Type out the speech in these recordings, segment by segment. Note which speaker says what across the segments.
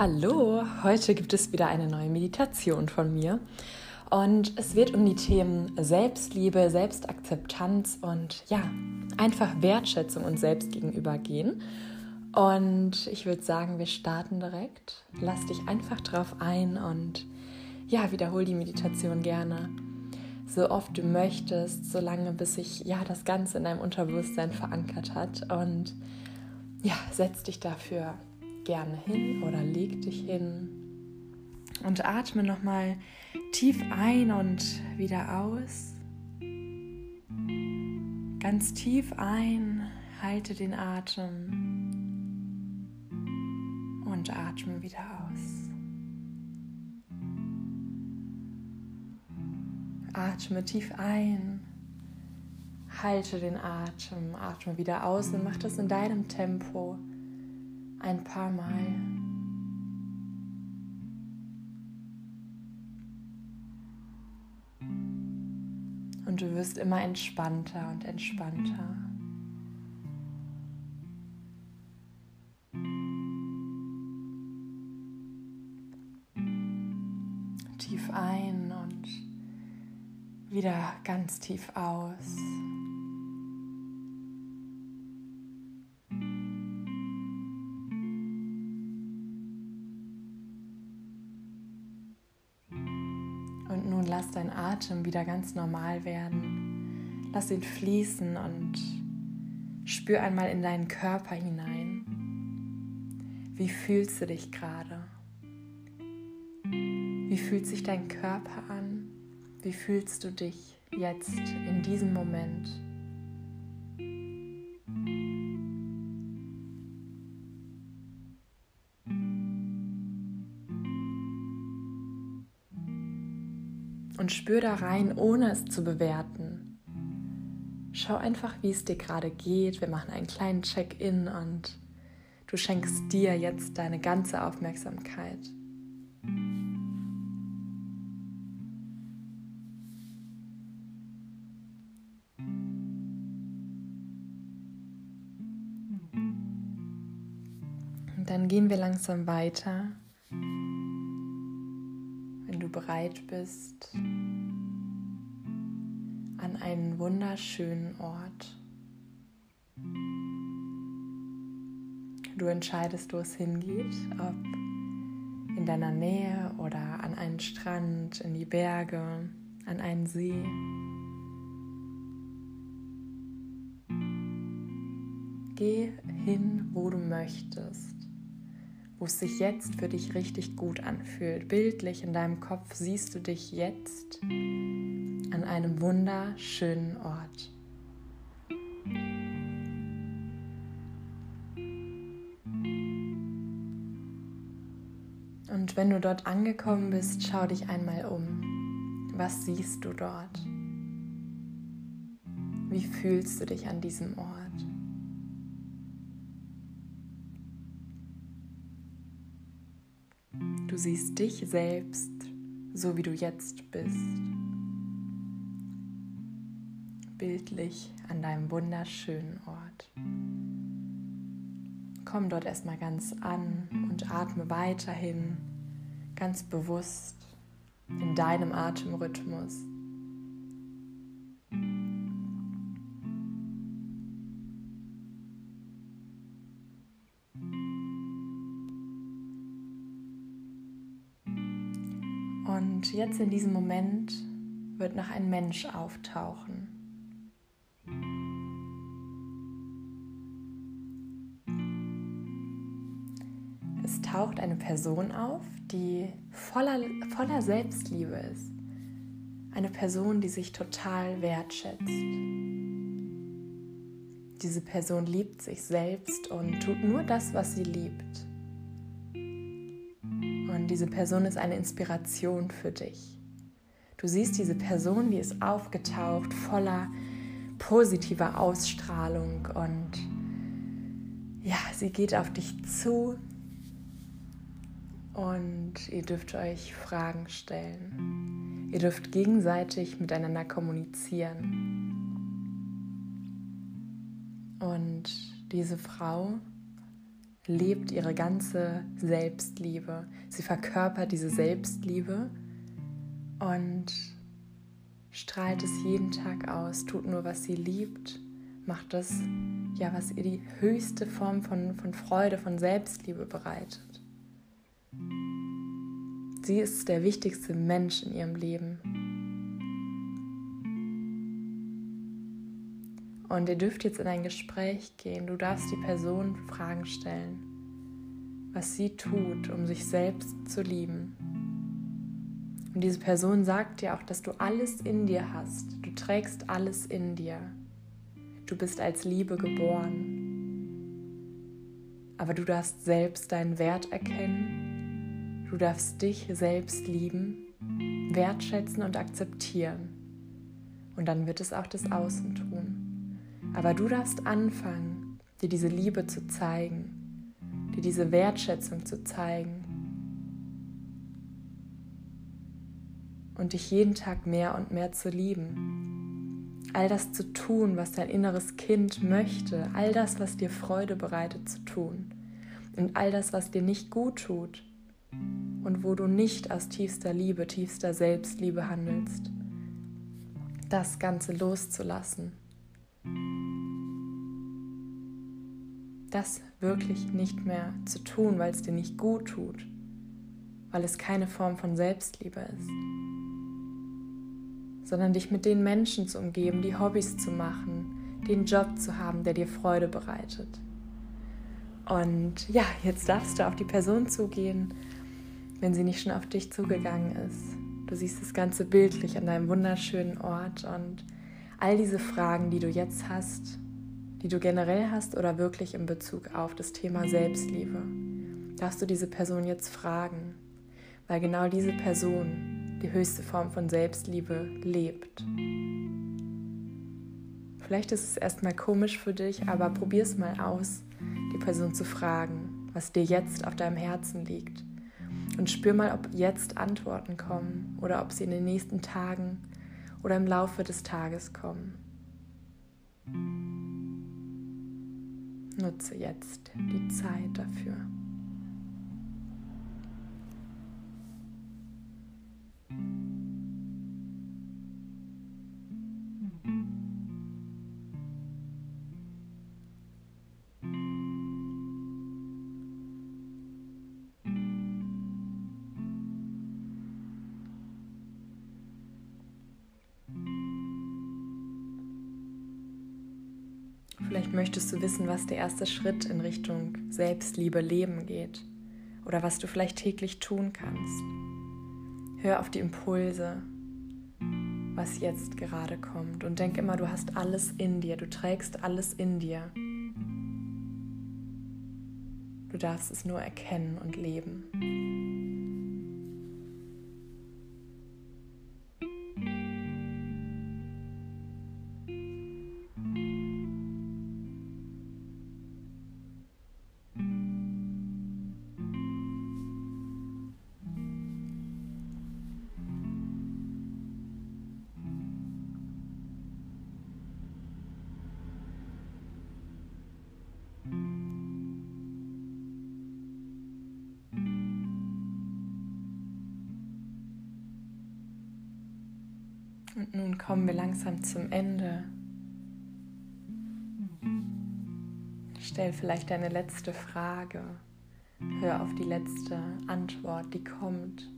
Speaker 1: Hallo, heute gibt es wieder eine neue Meditation von mir und es wird um die Themen Selbstliebe, Selbstakzeptanz und ja, einfach Wertschätzung und Selbst gegenüber gehen. Und ich würde sagen, wir starten direkt. Lass dich einfach drauf ein und ja, wiederhol die Meditation gerne so oft du möchtest, solange bis sich ja das Ganze in deinem Unterbewusstsein verankert hat und ja, setz dich dafür gerne hin oder leg dich hin und atme nochmal tief ein und wieder aus. Ganz tief ein, halte den Atem und atme wieder aus. Atme tief ein, halte den Atem, atme wieder aus und mach das in deinem Tempo ein paar Mal. Und du wirst immer entspannter und entspannter. Tief ein und wieder ganz tief aus. Lass deinen Atem wieder ganz normal werden. Lass ihn fließen und spür einmal in deinen Körper hinein. Wie fühlst du dich gerade? Wie fühlt sich dein Körper an? Wie fühlst du dich jetzt in diesem Moment? Und spür da rein, ohne es zu bewerten. Schau einfach, wie es dir gerade geht. Wir machen einen kleinen Check-in und du schenkst dir jetzt deine ganze Aufmerksamkeit. Und dann gehen wir langsam weiter bereit bist, an einen wunderschönen Ort. Du entscheidest, wo es hingeht, ob in deiner Nähe oder an einen Strand, in die Berge, an einen See. Geh hin, wo du möchtest wo es sich jetzt für dich richtig gut anfühlt. Bildlich in deinem Kopf siehst du dich jetzt an einem wunderschönen Ort. Und wenn du dort angekommen bist, schau dich einmal um. Was siehst du dort? Wie fühlst du dich an diesem Ort? Du siehst dich selbst, so wie du jetzt bist. Bildlich an deinem wunderschönen Ort. Komm dort erstmal ganz an und atme weiterhin ganz bewusst in deinem Atemrhythmus. Jetzt in diesem Moment wird noch ein Mensch auftauchen. Es taucht eine Person auf, die voller, voller Selbstliebe ist. Eine Person, die sich total wertschätzt. Diese Person liebt sich selbst und tut nur das, was sie liebt diese Person ist eine Inspiration für dich. Du siehst diese Person, die ist aufgetaucht, voller positiver Ausstrahlung und ja, sie geht auf dich zu und ihr dürft euch Fragen stellen. Ihr dürft gegenseitig miteinander kommunizieren. Und diese Frau lebt ihre ganze Selbstliebe. Sie verkörpert diese Selbstliebe und strahlt es jeden Tag aus, tut nur, was sie liebt, macht das, ja, was ihr die höchste Form von, von Freude, von Selbstliebe bereitet. Sie ist der wichtigste Mensch in ihrem Leben. Und ihr dürft jetzt in ein Gespräch gehen. Du darfst die Person Fragen stellen, was sie tut, um sich selbst zu lieben. Und diese Person sagt dir auch, dass du alles in dir hast. Du trägst alles in dir. Du bist als Liebe geboren. Aber du darfst selbst deinen Wert erkennen. Du darfst dich selbst lieben, wertschätzen und akzeptieren. Und dann wird es auch das Außen tun. Aber du darfst anfangen, dir diese Liebe zu zeigen, dir diese Wertschätzung zu zeigen und dich jeden Tag mehr und mehr zu lieben. All das zu tun, was dein inneres Kind möchte, all das, was dir Freude bereitet zu tun und all das, was dir nicht gut tut und wo du nicht aus tiefster Liebe, tiefster Selbstliebe handelst, das Ganze loszulassen das wirklich nicht mehr zu tun, weil es dir nicht gut tut, weil es keine Form von Selbstliebe ist, sondern dich mit den Menschen zu umgeben, die Hobbys zu machen, den Job zu haben, der dir Freude bereitet. Und ja, jetzt darfst du auf die Person zugehen, wenn sie nicht schon auf dich zugegangen ist. Du siehst das Ganze bildlich an deinem wunderschönen Ort und all diese Fragen, die du jetzt hast, die du generell hast oder wirklich in Bezug auf das Thema Selbstliebe, darfst du diese Person jetzt fragen, weil genau diese Person die höchste Form von Selbstliebe lebt. Vielleicht ist es erstmal komisch für dich, aber probier es mal aus, die Person zu fragen, was dir jetzt auf deinem Herzen liegt. Und spür mal, ob jetzt Antworten kommen oder ob sie in den nächsten Tagen oder im Laufe des Tages kommen. Nutze jetzt die Zeit dafür. Vielleicht möchtest du wissen, was der erste Schritt in Richtung Selbstliebe Leben geht oder was du vielleicht täglich tun kannst. Hör auf die Impulse, was jetzt gerade kommt und denk immer, du hast alles in dir, du trägst alles in dir. Du darfst es nur erkennen und leben. Nun kommen wir langsam zum Ende. Stell vielleicht deine letzte Frage. Hör auf die letzte Antwort, die kommt.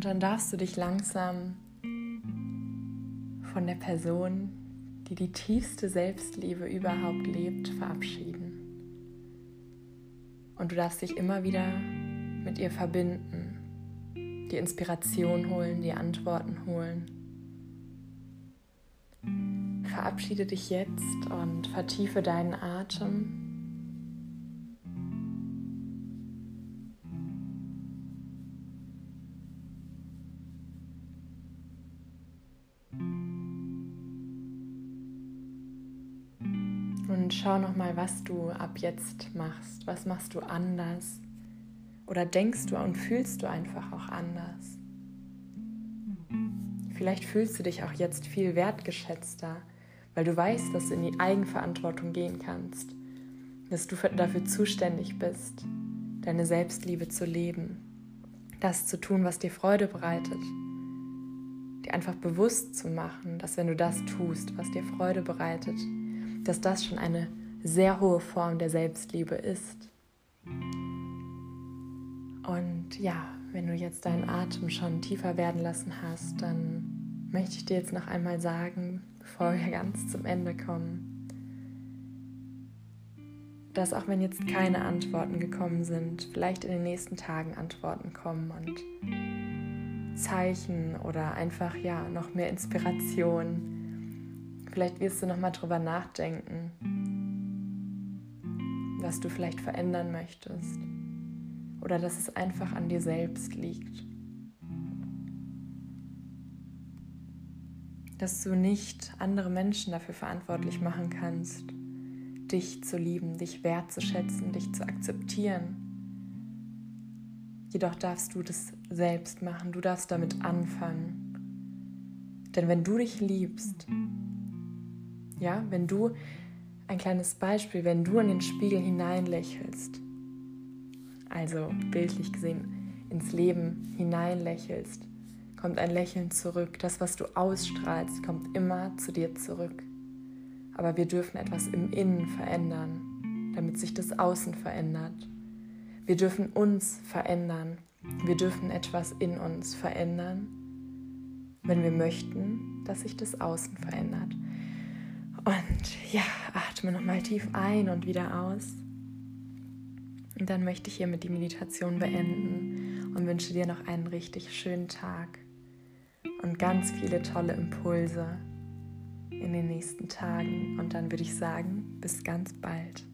Speaker 1: Und dann darfst du dich langsam von der Person, die die tiefste Selbstliebe überhaupt lebt, verabschieden. Und du darfst dich immer wieder mit ihr verbinden, die Inspiration holen, die Antworten holen. Verabschiede dich jetzt und vertiefe deinen Atem Und schau nochmal, was du ab jetzt machst. Was machst du anders? Oder denkst du und fühlst du einfach auch anders? Vielleicht fühlst du dich auch jetzt viel wertgeschätzter, weil du weißt, dass du in die Eigenverantwortung gehen kannst, dass du dafür zuständig bist, deine Selbstliebe zu leben, das zu tun, was dir Freude bereitet, dir einfach bewusst zu machen, dass wenn du das tust, was dir Freude bereitet, dass das schon eine sehr hohe Form der Selbstliebe ist. Und ja, wenn du jetzt deinen Atem schon tiefer werden lassen hast, dann möchte ich dir jetzt noch einmal sagen, bevor wir ganz zum Ende kommen, dass auch wenn jetzt keine Antworten gekommen sind, vielleicht in den nächsten Tagen Antworten kommen und Zeichen oder einfach ja noch mehr Inspiration Vielleicht wirst du noch mal drüber nachdenken, was du vielleicht verändern möchtest oder dass es einfach an dir selbst liegt. Dass du nicht andere Menschen dafür verantwortlich machen kannst, dich zu lieben, dich wertzuschätzen, dich zu akzeptieren. Jedoch darfst du das selbst machen, du darfst damit anfangen. Denn wenn du dich liebst, ja, wenn du, ein kleines Beispiel, wenn du in den Spiegel hineinlächelst, also bildlich gesehen ins Leben hineinlächelst, kommt ein Lächeln zurück. Das, was du ausstrahlst, kommt immer zu dir zurück. Aber wir dürfen etwas im Innen verändern, damit sich das Außen verändert. Wir dürfen uns verändern. Wir dürfen etwas in uns verändern, wenn wir möchten, dass sich das Außen verändert. Und ja, atme nochmal tief ein und wieder aus. Und dann möchte ich hiermit die Meditation beenden und wünsche dir noch einen richtig schönen Tag und ganz viele tolle Impulse in den nächsten Tagen. Und dann würde ich sagen, bis ganz bald.